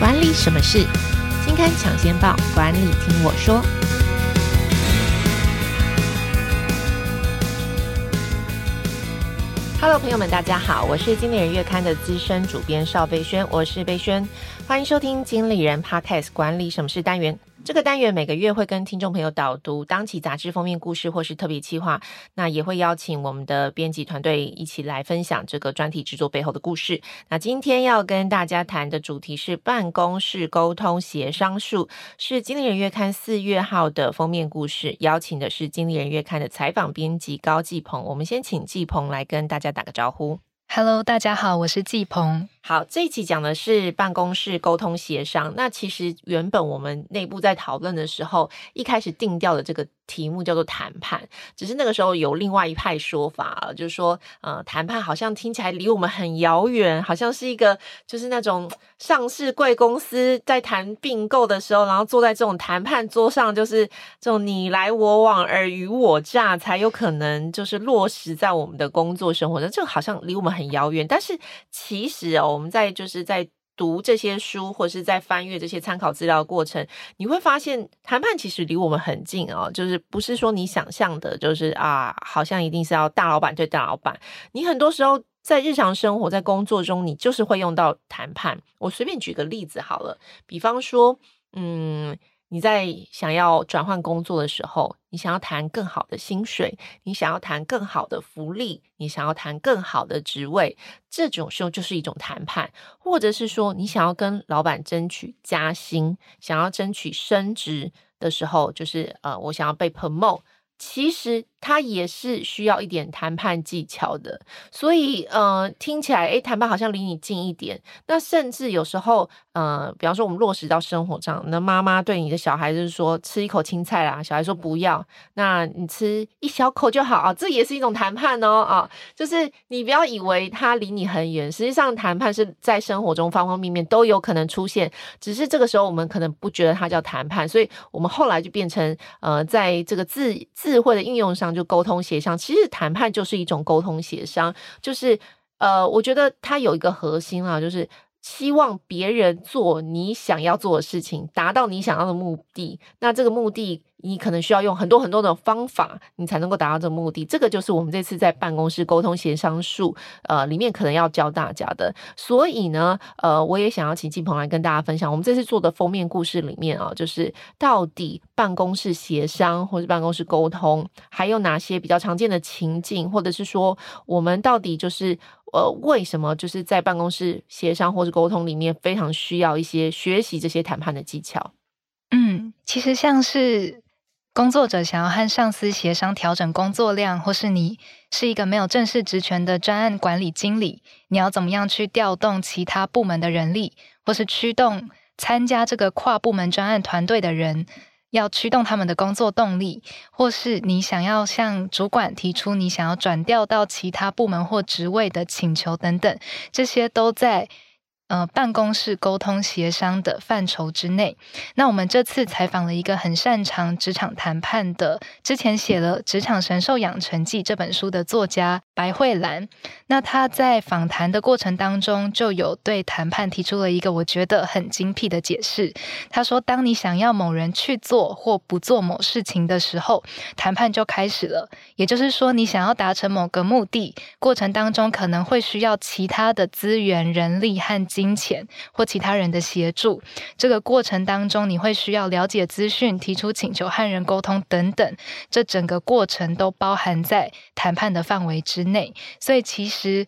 管理什么事？金刊抢先报，管理听我说。Hello，朋友们，大家好，我是经理人月刊的资深主编邵贝萱，我是贝萱，欢迎收听经理人 Podcast 管理什么事单元。这个单元每个月会跟听众朋友导读当期杂志封面故事或是特别企划，那也会邀请我们的编辑团队一起来分享这个专题制作背后的故事。那今天要跟大家谈的主题是办公室沟通协商术，是经理人月刊四月号的封面故事，邀请的是经理人月刊的采访编辑高继鹏。我们先请继鹏来跟大家打个招呼。Hello，大家好，我是继鹏。好，这一期讲的是办公室沟通协商。那其实原本我们内部在讨论的时候，一开始定调的这个题目叫做谈判，只是那个时候有另外一派说法，就是说，呃，谈判好像听起来离我们很遥远，好像是一个就是那种上市贵公司在谈并购的时候，然后坐在这种谈判桌上，就是这种你来我往、尔虞我诈，才有可能就是落实在我们的工作生活中。这个好像离我们很遥远，但是其实哦。我们在就是在读这些书，或是在翻阅这些参考资料的过程，你会发现谈判其实离我们很近哦，就是不是说你想象的，就是啊，好像一定是要大老板对大老板。你很多时候在日常生活、在工作中，你就是会用到谈判。我随便举个例子好了，比方说，嗯。你在想要转换工作的时候，你想要谈更好的薪水，你想要谈更好的福利，你想要谈更好的职位，这种时候就是一种谈判，或者是说你想要跟老板争取加薪，想要争取升职的时候，就是呃，我想要被 promote。其实它也是需要一点谈判技巧的，所以呃，听起来诶，谈判好像离你近一点。那甚至有时候呃，比方说我们落实到生活上，那妈妈对你的小孩就是说吃一口青菜啦，小孩说不要，那你吃一小口就好啊，这也是一种谈判哦啊，就是你不要以为它离你很远，实际上谈判是在生活中方方面面都有可能出现，只是这个时候我们可能不觉得它叫谈判，所以我们后来就变成呃，在这个智。智慧的应用上，就沟通协商，其实谈判就是一种沟通协商，就是呃，我觉得它有一个核心啊，就是希望别人做你想要做的事情，达到你想要的目的。那这个目的。你可能需要用很多很多的方法，你才能够达到这个目的。这个就是我们这次在办公室沟通协商术，呃，里面可能要教大家的。所以呢，呃，我也想要请继鹏来跟大家分享，我们这次做的封面故事里面啊，就是到底办公室协商或者办公室沟通，还有哪些比较常见的情境，或者是说，我们到底就是呃，为什么就是在办公室协商或者沟通里面非常需要一些学习这些谈判的技巧？嗯，其实像是。工作者想要和上司协商调整工作量，或是你是一个没有正式职权的专案管理经理，你要怎么样去调动其他部门的人力，或是驱动参加这个跨部门专案团队的人，要驱动他们的工作动力，或是你想要向主管提出你想要转调到其他部门或职位的请求等等，这些都在。呃，办公室沟通协商的范畴之内，那我们这次采访了一个很擅长职场谈判的，之前写了《职场神兽养成记》这本书的作家白慧兰。那他在访谈的过程当中，就有对谈判提出了一个我觉得很精辟的解释。他说，当你想要某人去做或不做某事情的时候，谈判就开始了。也就是说，你想要达成某个目的，过程当中可能会需要其他的资源、人力和金钱或其他人的协助，这个过程当中，你会需要了解资讯、提出请求、和人沟通等等，这整个过程都包含在谈判的范围之内。所以，其实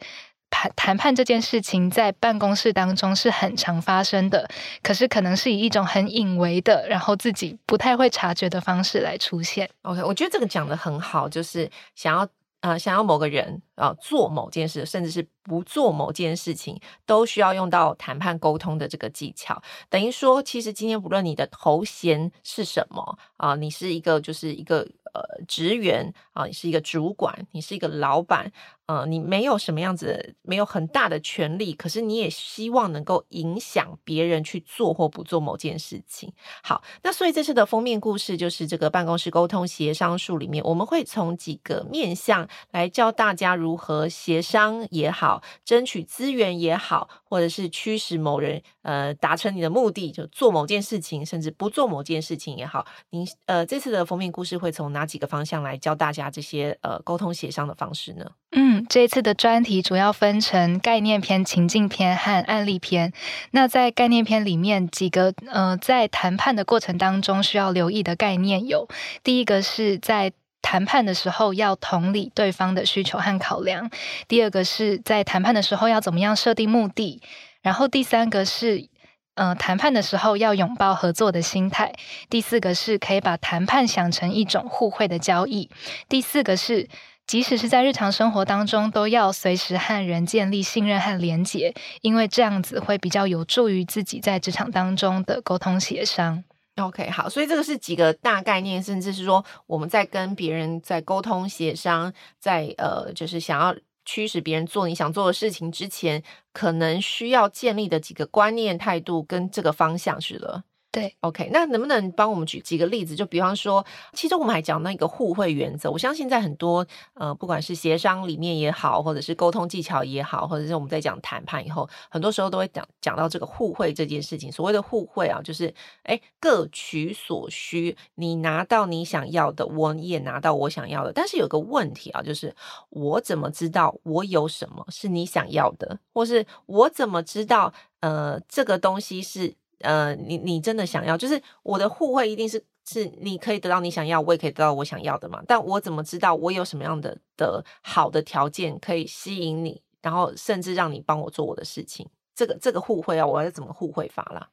谈谈判这件事情在办公室当中是很常发生的，可是可能是以一种很隐微的，然后自己不太会察觉的方式来出现。OK，我觉得这个讲得很好，就是想要。呃，想要某个人啊、做某件事，甚至是不做某件事情，都需要用到谈判沟通的这个技巧。等于说，其实今天不论你的头衔是什么啊、你是一个就是一个。呃，职员啊，你是一个主管，你是一个老板，呃，你没有什么样子，没有很大的权力，可是你也希望能够影响别人去做或不做某件事情。好，那所以这次的封面故事就是这个办公室沟通协商术里面，我们会从几个面向来教大家如何协商也好，争取资源也好，或者是驱使某人呃达成你的目的，就做某件事情，甚至不做某件事情也好。您呃这次的封面故事会从哪几个方向来教大家这些呃沟通协商的方式呢？嗯，这次的专题主要分成概念篇、情境篇和案例篇。那在概念篇里面，几个呃在谈判的过程当中需要留意的概念有：第一个是在谈判的时候要同理对方的需求和考量；第二个是在谈判的时候要怎么样设定目的；然后第三个是呃谈判的时候要拥抱合作的心态；第四个是可以把谈判想成一种互惠的交易；第四个是即使是在日常生活当中都要随时和人建立信任和连结，因为这样子会比较有助于自己在职场当中的沟通协商。OK，好，所以这个是几个大概念，甚至是说我们在跟别人在沟通协商，在呃，就是想要驱使别人做你想做的事情之前，可能需要建立的几个观念、态度跟这个方向是了。对，OK，那能不能帮我们举几个例子？就比方说，其实我们还讲那个互惠原则。我相信在很多呃，不管是协商里面也好，或者是沟通技巧也好，或者是我们在讲谈判以后，很多时候都会讲讲到这个互惠这件事情。所谓的互惠啊，就是哎，各取所需，你拿到你想要的，我也拿到我想要的。但是有个问题啊，就是我怎么知道我有什么是你想要的，或是我怎么知道呃，这个东西是？呃，你你真的想要，就是我的互惠一定是是你可以得到你想要，我也可以得到我想要的嘛。但我怎么知道我有什么样的的好的条件可以吸引你，然后甚至让你帮我做我的事情？这个这个互惠啊，我要怎么互惠法啦？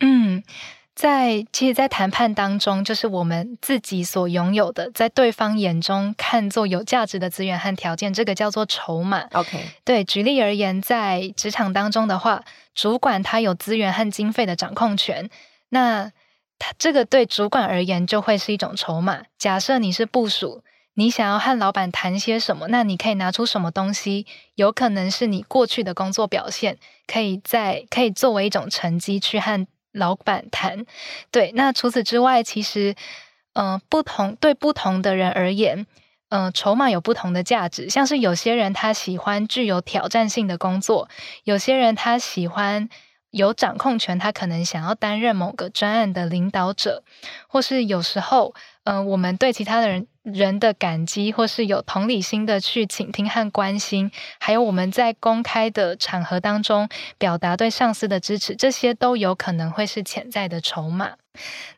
嗯。在其实，在谈判当中，就是我们自己所拥有的，在对方眼中看作有价值的资源和条件，这个叫做筹码。OK，对，举例而言，在职场当中的话，主管他有资源和经费的掌控权，那他这个对主管而言就会是一种筹码。假设你是部署，你想要和老板谈些什么，那你可以拿出什么东西？有可能是你过去的工作表现，可以在可以作为一种成绩去和。老板谈，对，那除此之外，其实，嗯、不同对不同的人而言，嗯、筹码有不同的价值。像是有些人他喜欢具有挑战性的工作，有些人他喜欢有掌控权，他可能想要担任某个专案的领导者，或是有时候，嗯、呃，我们对其他的人。人的感激，或是有同理心的去倾听和关心，还有我们在公开的场合当中表达对上司的支持，这些都有可能会是潜在的筹码。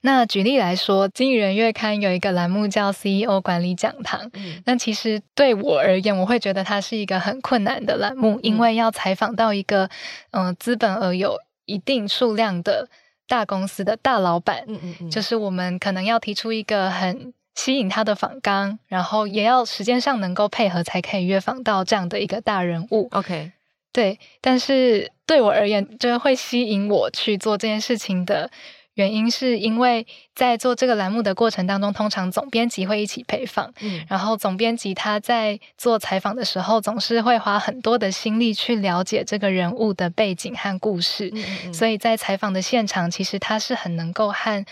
那举例来说，《经理人月刊》有一个栏目叫 “CEO 管理讲堂”，嗯，那其实对我而言，我会觉得它是一个很困难的栏目，因为要采访到一个嗯、呃、资本而有一定数量的大公司的大老板，嗯嗯嗯，就是我们可能要提出一个很。吸引他的访纲，然后也要时间上能够配合，才可以约访到这样的一个大人物。OK，对。但是对我而言，就是会吸引我去做这件事情的原因，是因为在做这个栏目的过程当中，通常总编辑会一起陪访。嗯，然后总编辑他在做采访的时候，总是会花很多的心力去了解这个人物的背景和故事。嗯嗯嗯，所以在采访的现场，其实他是很能够和。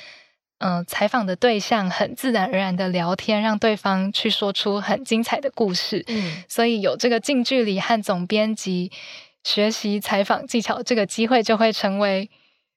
嗯、呃，采访的对象很自然而然的聊天，让对方去说出很精彩的故事。嗯，所以有这个近距离和总编辑学习采访技巧这个机会，就会成为。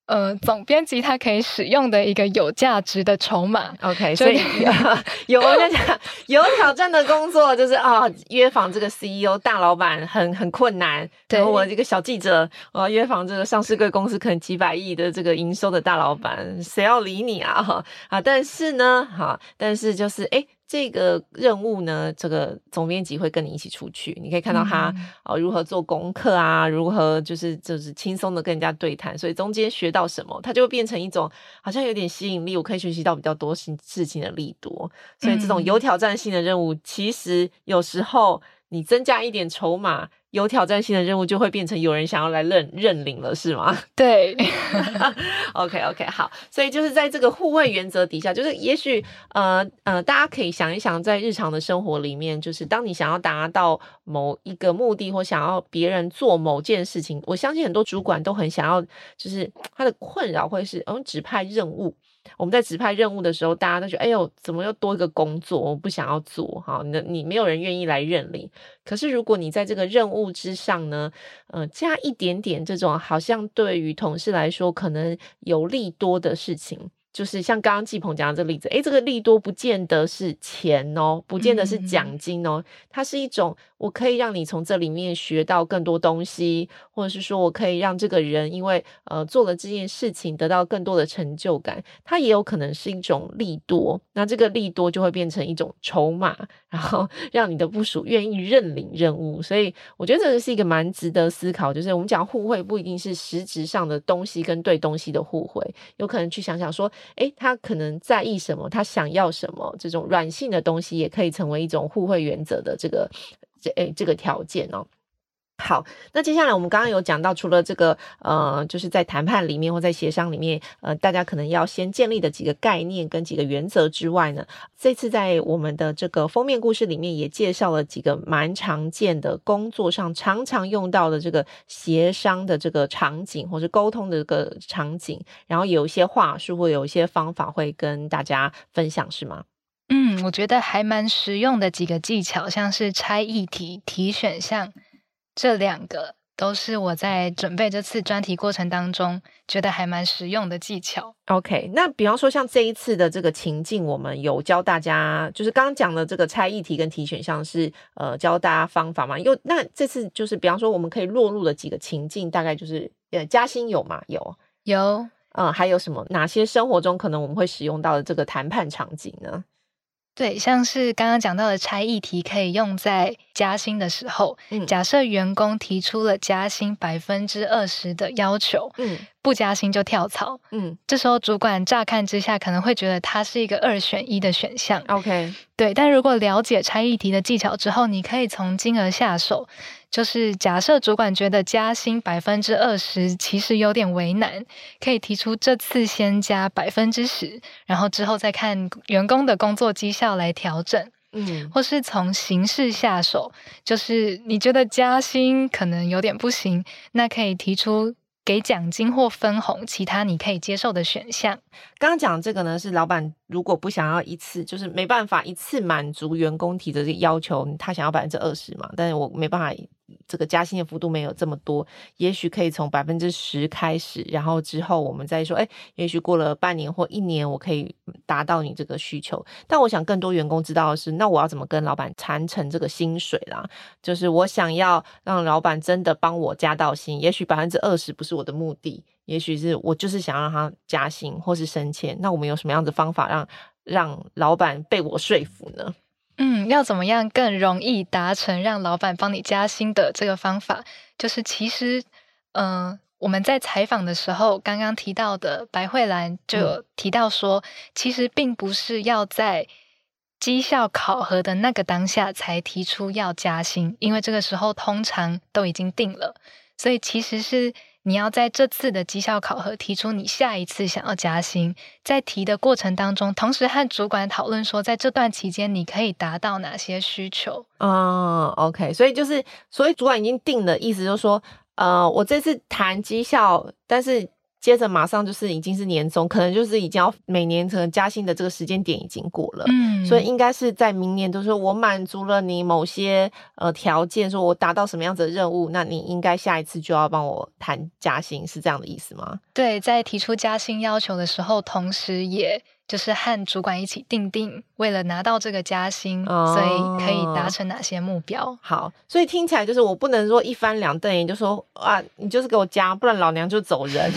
呃，总编辑他可以使用的一个有价值的筹码，OK，所以 有我跟你讲，有挑战的工作就是啊、哦，约访这个 CEO 大老板很很困难。对，我这个小记者，我要约访这个上市贵公司可能几百亿的这个营收的大老板，谁要理你啊？哈啊，但是呢，哈，但是就是哎。诶这个任务呢，这个总编辑会跟你一起出去，你可以看到他啊、呃、如何做功课啊，如何就是就是轻松的跟人家对谈，所以中间学到什么，他就会变成一种好像有点吸引力，我可以学习到比较多事事情的力度，所以这种有挑战性的任务，其实有时候你增加一点筹码。有挑战性的任务就会变成有人想要来认认领了，是吗？对，OK OK，好，所以就是在这个互惠原则底下，就是也许呃呃，大家可以想一想，在日常的生活里面，就是当你想要达到某一个目的，或想要别人做某件事情，我相信很多主管都很想要，就是他的困扰会是嗯指派任务。我们在指派任务的时候，大家都觉得，哎呦，怎么又多一个工作？我不想要做，哈，那你没有人愿意来认领。可是如果你在这个任务之上呢，呃，加一点点这种，好像对于同事来说可能有利多的事情。就是像刚刚季鹏讲的这个例子，诶，这个利多不见得是钱哦，不见得是奖金哦，它是一种我可以让你从这里面学到更多东西，或者是说我可以让这个人因为呃做了这件事情得到更多的成就感，它也有可能是一种利多。那这个利多就会变成一种筹码，然后 让你的部署愿意认领任务。所以我觉得这个是一个蛮值得思考，就是我们讲互惠不一定是实质上的东西跟对东西的互惠，有可能去想想说。诶，他可能在意什么？他想要什么？这种软性的东西也可以成为一种互惠原则的这个这诶这个条件哦。好，那接下来我们刚刚有讲到，除了这个呃，就是在谈判里面或在协商里面，呃，大家可能要先建立的几个概念跟几个原则之外呢，这次在我们的这个封面故事里面也介绍了几个蛮常见的工作上常常用到的这个协商的这个场景或者沟通的这个场景，然后有一些话术或有一些方法会跟大家分享，是吗？嗯，我觉得还蛮实用的几个技巧，像是拆议题、提选项。这两个都是我在准备这次专题过程当中觉得还蛮实用的技巧。OK，那比方说像这一次的这个情境，我们有教大家，就是刚刚讲的这个猜议题跟提选项是呃教大家方法嘛？又那这次就是比方说我们可以落入的几个情境，大概就是呃加薪有吗？有有，嗯，还有什么？哪些生活中可能我们会使用到的这个谈判场景呢？对，像是刚刚讲到的拆议题，可以用在加薪的时候。嗯，假设员工提出了加薪百分之二十的要求，嗯，不加薪就跳槽，嗯，这时候主管乍看之下可能会觉得它是一个二选一的选项。OK，对，但如果了解拆议题的技巧之后，你可以从金额下手。就是假设主管觉得加薪百分之二十其实有点为难，可以提出这次先加百分之十，然后之后再看员工的工作绩效来调整。嗯，或是从形式下手，就是你觉得加薪可能有点不行，那可以提出给奖金或分红，其他你可以接受的选项。刚刚讲这个呢，是老板如果不想要一次，就是没办法一次满足员工提的这个要求，他想要百分之二十嘛，但是我没办法。这个加薪的幅度没有这么多，也许可以从百分之十开始，然后之后我们再说，哎，也许过了半年或一年，我可以达到你这个需求。但我想更多员工知道的是，那我要怎么跟老板谈成这个薪水啦？就是我想要让老板真的帮我加到薪，也许百分之二十不是我的目的，也许是我就是想让他加薪或是升迁。那我们有什么样的方法让让老板被我说服呢？嗯，要怎么样更容易达成让老板帮你加薪的这个方法？就是其实，嗯、呃，我们在采访的时候刚刚提到的白慧兰就有提到说，嗯、其实并不是要在绩效考核的那个当下才提出要加薪，因为这个时候通常都已经定了，所以其实是。你要在这次的绩效考核提出你下一次想要加薪，在提的过程当中，同时和主管讨论说，在这段期间你可以达到哪些需求。嗯，OK，所以就是，所以主管已经定了，意思就是说，呃，我这次谈绩效，但是。接着马上就是已经是年终，可能就是已经要每年可能加薪的这个时间点已经过了，嗯，所以应该是在明年，就是说我满足了你某些呃条件，说我达到什么样子的任务，那你应该下一次就要帮我谈加薪，是这样的意思吗？对，在提出加薪要求的时候，同时也。就是和主管一起定定，为了拿到这个加薪，哦、所以可以达成哪些目标？好，所以听起来就是我不能说一翻两瞪眼就说啊，你就是给我加，不然老娘就走人。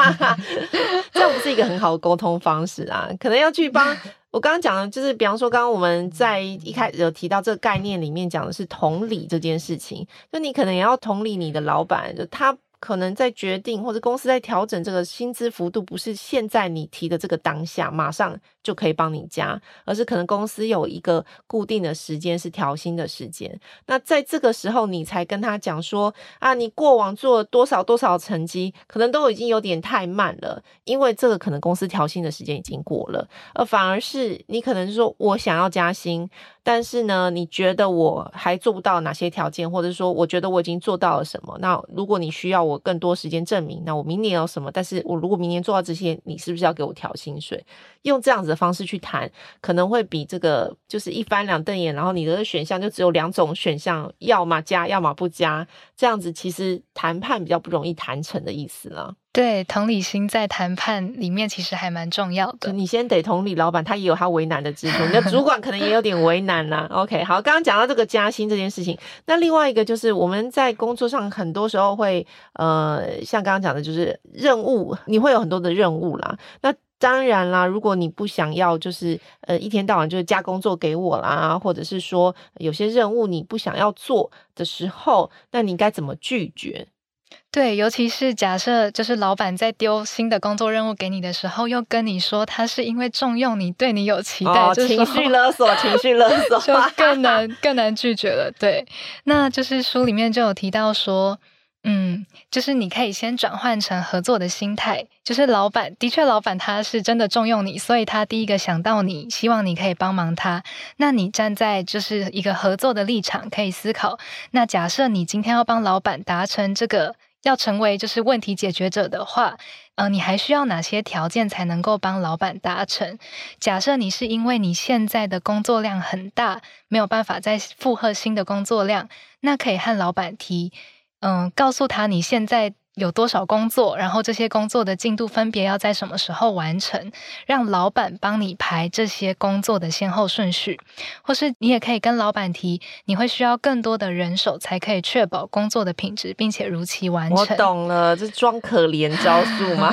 这样不是一个很好的沟通方式啊，可能要去帮我刚刚讲的，就是比方说，刚刚我们在一开始有提到这个概念里面讲的是同理这件事情，就你可能也要同理你的老板，就他。可能在决定或者公司在调整这个薪资幅度，不是现在你提的这个当下马上就可以帮你加，而是可能公司有一个固定的时间是调薪的时间。那在这个时候，你才跟他讲说啊，你过往做了多少多少成绩，可能都已经有点太慢了，因为这个可能公司调薪的时间已经过了，而反而是你可能说我想要加薪。但是呢，你觉得我还做不到哪些条件，或者说我觉得我已经做到了什么？那如果你需要我更多时间证明。那我明年有什么？但是我如果明年做到这些，你是不是要给我调薪水？用这样子的方式去谈，可能会比这个就是一翻两瞪眼，然后你的选项就只有两种选项，要么加，要么不加，这样子其实谈判比较不容易谈成的意思了。对，同理心在谈判里面其实还蛮重要的。你先得同理老板，他也有他为难的之处，你的主管可能也有点为难啦。OK，好，刚刚讲到这个加薪这件事情，那另外一个就是我们在工作上很多时候会，呃，像刚刚讲的，就是任务，你会有很多的任务啦。那当然啦，如果你不想要，就是呃一天到晚就是加工作给我啦，或者是说有些任务你不想要做的时候，那你该怎么拒绝？对，尤其是假设就是老板在丢新的工作任务给你的时候，又跟你说他是因为重用你，对你有期待，哦、情绪勒索，情绪勒 索，就更难更难拒绝了。对，那就是书里面就有提到说，嗯，就是你可以先转换成合作的心态，就是老板的确，老板他是真的重用你，所以他第一个想到你，希望你可以帮忙他。那你站在就是一个合作的立场，可以思考，那假设你今天要帮老板达成这个。要成为就是问题解决者的话，呃，你还需要哪些条件才能够帮老板达成？假设你是因为你现在的工作量很大，没有办法再负荷新的工作量，那可以和老板提，嗯、告诉他你现在。有多少工作，然后这些工作的进度分别要在什么时候完成，让老板帮你排这些工作的先后顺序，或是你也可以跟老板提，你会需要更多的人手才可以确保工作的品质，并且如期完成。我懂了，这装可怜招数吗？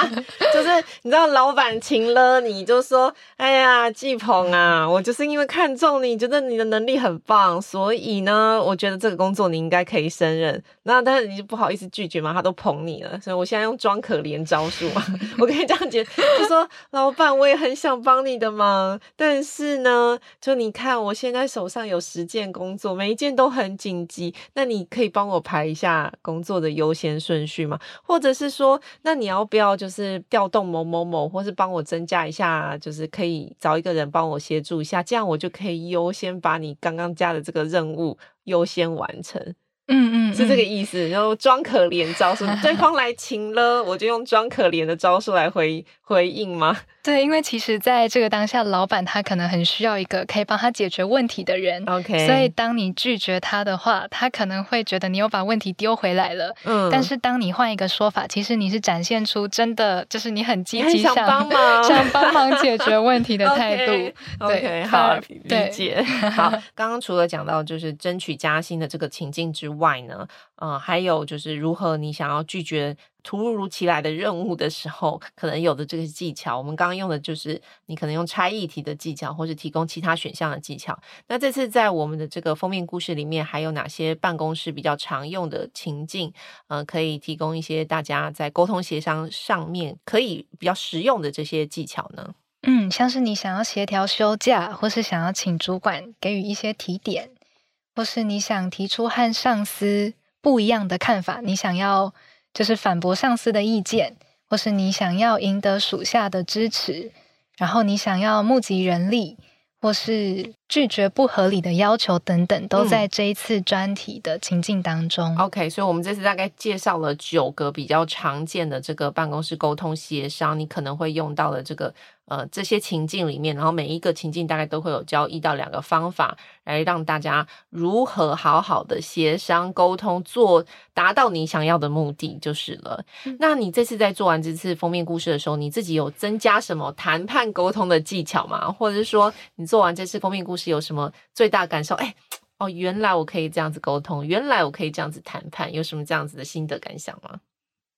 就是你知道老板情了你，就说，哎呀，季鹏啊，我就是因为看中你，觉得你的能力很棒，所以呢，我觉得这个工作你应该可以胜任。那但是你就不好意思拒绝嘛？他？都捧你了，所以我现在用装可怜招数嘛。我跟你这样讲，就说老板，我也很想帮你的忙，但是呢，就你看我现在手上有十件工作，每一件都很紧急，那你可以帮我排一下工作的优先顺序吗？或者是说，那你要不要就是调动某某某，或是帮我增加一下，就是可以找一个人帮我协助一下，这样我就可以优先把你刚刚加的这个任务优先完成。嗯，嗯嗯，是这个意思，然后装可怜招数，对方来情了，我就用装可怜的招数来回回应吗？对，因为其实在这个当下，老板他可能很需要一个可以帮他解决问题的人。OK，所以当你拒绝他的话，他可能会觉得你又把问题丢回来了。嗯，但是当你换一个说法，其实你是展现出真的就是你很积极想帮忙，想帮忙解决问题的 态度。Okay, 对，okay, 好理解。好，刚刚除了讲到就是争取加薪的这个情境之外呢，嗯、呃，还有就是如何你想要拒绝。突如其来的任务的时候，可能有的这个技巧，我们刚刚用的就是你可能用拆议题的技巧，或是提供其他选项的技巧。那这次在我们的这个封面故事里面，还有哪些办公室比较常用的情境？呃，可以提供一些大家在沟通协商上面可以比较实用的这些技巧呢？嗯，像是你想要协调休假，或是想要请主管给予一些提点，或是你想提出和上司不一样的看法，你想要。就是反驳上司的意见，或是你想要赢得属下的支持，然后你想要募集人力，或是拒绝不合理的要求等等，都在这一次专题的情境当中。嗯。OK，所以我们这次大概介绍了九个比较常见的这个办公室沟通协商，你可能会用到的这个。呃，这些情境里面，然后每一个情境大概都会有教一到两个方法，来让大家如何好好的协商沟通，做达到你想要的目的就是了。嗯。那你这次在做完这次封面故事的时候，你自己有增加什么谈判沟通的技巧吗？或者是说，你做完这次封面故事有什么最大感受？哎，哦，原来我可以这样子沟通，原来我可以这样子谈判，有什么这样子的心得感想吗？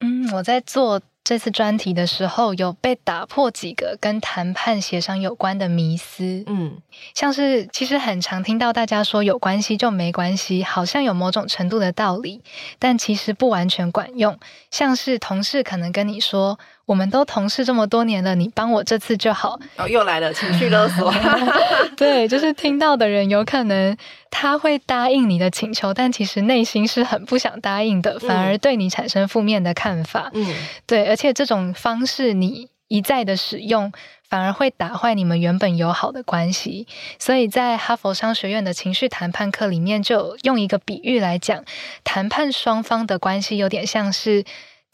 嗯，我在做。这次专题的时候，有被打破几个跟谈判协商有关的迷思。嗯，像是其实很常听到大家说有关系就没关系，好像有某种程度的道理，但其实不完全管用。像是同事可能跟你说，我们都同事这么多年了，你帮我这次就好。哦，又来了情绪勒索。对，就是听到的人有可能他会答应你的请求，但其实内心是很不想答应的，反而对你产生负面的看法。嗯，对，而且这种方式你一再的使用。反而会打坏你们原本友好的关系。所以在哈佛商学院的情绪谈判课里面，就用一个比喻来讲，谈判双方的关系有点像是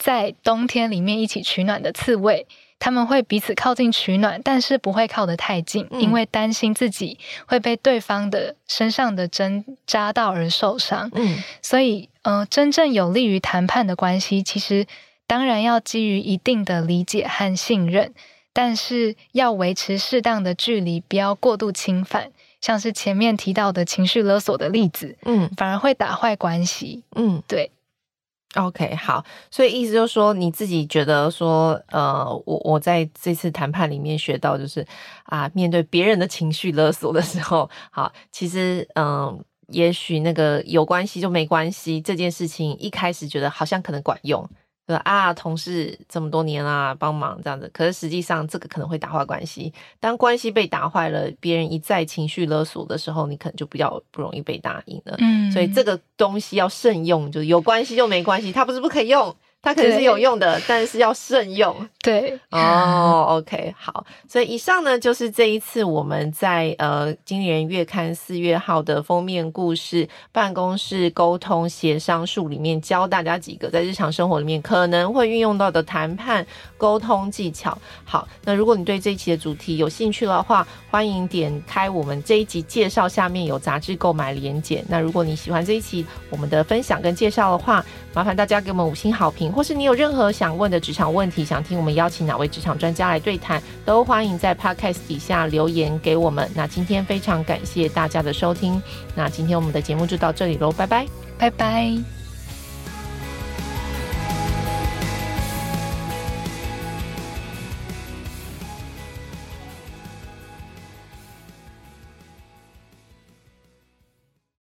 在冬天里面一起取暖的刺猬。他们会彼此靠近取暖，但是不会靠得太近，嗯、因为担心自己会被对方的身上的针扎到而受伤。嗯，所以，呃，真正有利于谈判的关系，其实当然要基于一定的理解和信任，但是要维持适当的距离，不要过度侵犯。像是前面提到的情绪勒索的例子，嗯，反而会打坏关系。嗯，对。OK，好，所以意思就是说，你自己觉得说，呃，我我在这次谈判里面学到，就是啊，面对别人的情绪勒索的时候，好，其实，嗯、也许那个有关系就没关系这件事情，一开始觉得好像可能管用。啊，同事这么多年啊，帮忙这样子，可是实际上这个可能会打坏关系。当关系被打坏了，别人一再情绪勒索的时候，你可能就比较不容易被答应了。嗯，所以这个东西要慎用，就是有关系就没关系，它不是不可以用。它可能是有用的，但是要慎用。对哦、oh,，OK，好。所以以上呢，就是这一次我们在呃《经理人月刊》四月号的封面故事——办公室沟通协商术里面教大家几个在日常生活里面可能会运用到的谈判沟通技巧。好，那如果你对这一期的主题有兴趣的话，欢迎点开我们这一集介绍下面有杂志购买连结。那如果你喜欢这一期我们的分享跟介绍的话，麻烦大家给我们五星好评。或是你有任何想问的职场问题，想听我们邀请哪位职场专家来对谈，都欢迎在 Podcast 底下留言给我们。那今天非常感谢大家的收听，那今天我们的节目就到这里喽，拜拜，拜拜。